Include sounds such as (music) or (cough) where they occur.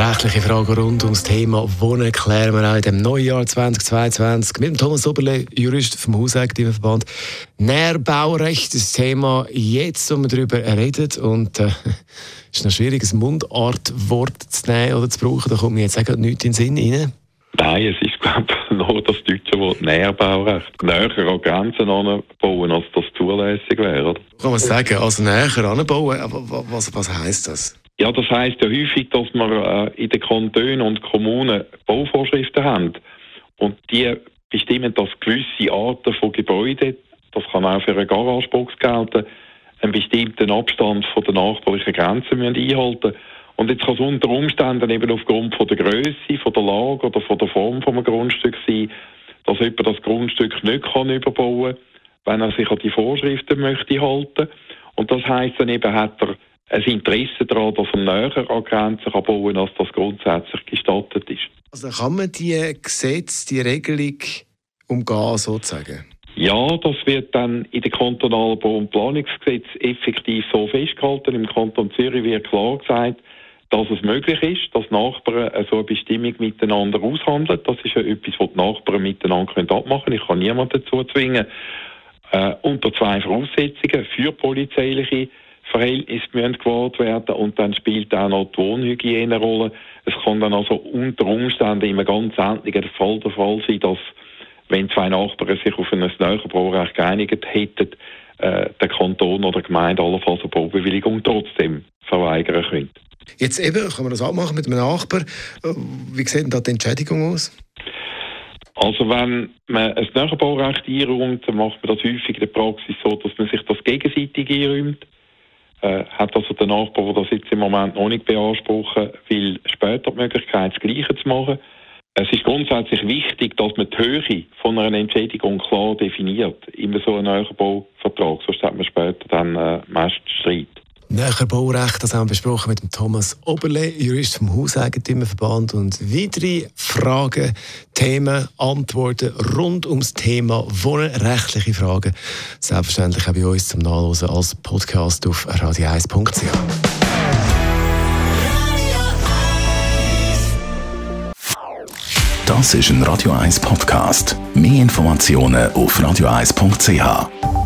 Rechtliche Fragen rund ums Thema Wohnen klären wir auch in dem Neujahr 2022 mit dem Thomas Oberle, Jurist vom Hauseigentümerverband. Nährbaurecht, das Thema jetzt, wo wir darüber reden. Und äh, es (laughs) ist noch schwierig, ein Mundartwort zu nehmen oder zu brauchen. Da kommt mir jetzt auch nichts in den Sinn rein. Nein, es ist, glaube ich, (laughs) nur das deutsche Wort Nährbaurecht. Näher an Grenzen anbauen, als das zulässig wäre. Oder? Kann man sagen, also näher anbauen, aber was, was heisst das? Ja, das heisst ja häufig, dass wir äh, in den Kantonen und Kommunen Bauvorschriften haben. Und die bestimmen, dass gewisse Arten von Gebäuden, das kann auch für eine Garagebox gelten, einen bestimmten Abstand von den nachbarlichen Grenzen müssen einhalten Und jetzt kann es unter Umständen eben aufgrund von der Größe, von der Lage oder von der Form von einem Grundstück sein, dass jemand das Grundstück nicht kann überbauen kann, wenn er sich an die Vorschriften möchte halten. Und das heisst dann eben, hat er ein Interesse daran, dass er näher an Grenzen kann bauen kann, als das grundsätzlich gestattet ist. Also kann man die Gesetze, die Regelung umgehen, sozusagen? Ja, das wird dann in den kantonalen Bau- und Planungsgesetz effektiv so festgehalten. Im Kanton Zürich wird klar gesagt, dass es möglich ist, dass Nachbarn so eine Bestimmung miteinander aushandeln. Das ist ja etwas, was die Nachbarn miteinander abmachen können. Ich kann niemanden dazu zwingen. Äh, unter zwei Voraussetzungen für polizeiliche Verhältnisse müssen gewahrt werden und dann spielt auch noch die Wohnhygiene eine Rolle. Es kann dann also unter Umständen immer ganz seltenen Fall der Fall sein, dass wenn zwei Nachbarn sich auf ein Näherbaurecht geeinigt hätten, äh, der Kanton oder die Gemeinde allenfalls eine Baubewilligung trotzdem verweigern könnte. Jetzt eben, kann man das auch machen mit einem Nachbar. Wie sieht denn da die Entschädigung aus? Also wenn man ein Näherbaurecht einräumt, dann macht man das häufig in der Praxis so, dass man sich das gegenseitig einräumt äh, hat also der Nachbar, der das jetzt im Moment noch nicht beanspruchen will, später die Möglichkeit, das Gleiche zu machen. Es ist grundsätzlich wichtig, dass man die Höhe von einer Entschädigung klar definiert in so einem Neubauvertrag, sonst hat man später dann äh, meist Streit. Näher Baurecht, das haben wir besprochen mit dem Thomas Oberle, Jurist vom Hauseigentümerverband und weitere Fragen, Themen, Antworten rund ums Thema Wohnen, rechtliche Fragen, selbstverständlich auch bei uns zum Nachlesen als Podcast auf radio1.ch. Das ist ein Radio 1 Podcast. Mehr Informationen auf radio1.ch.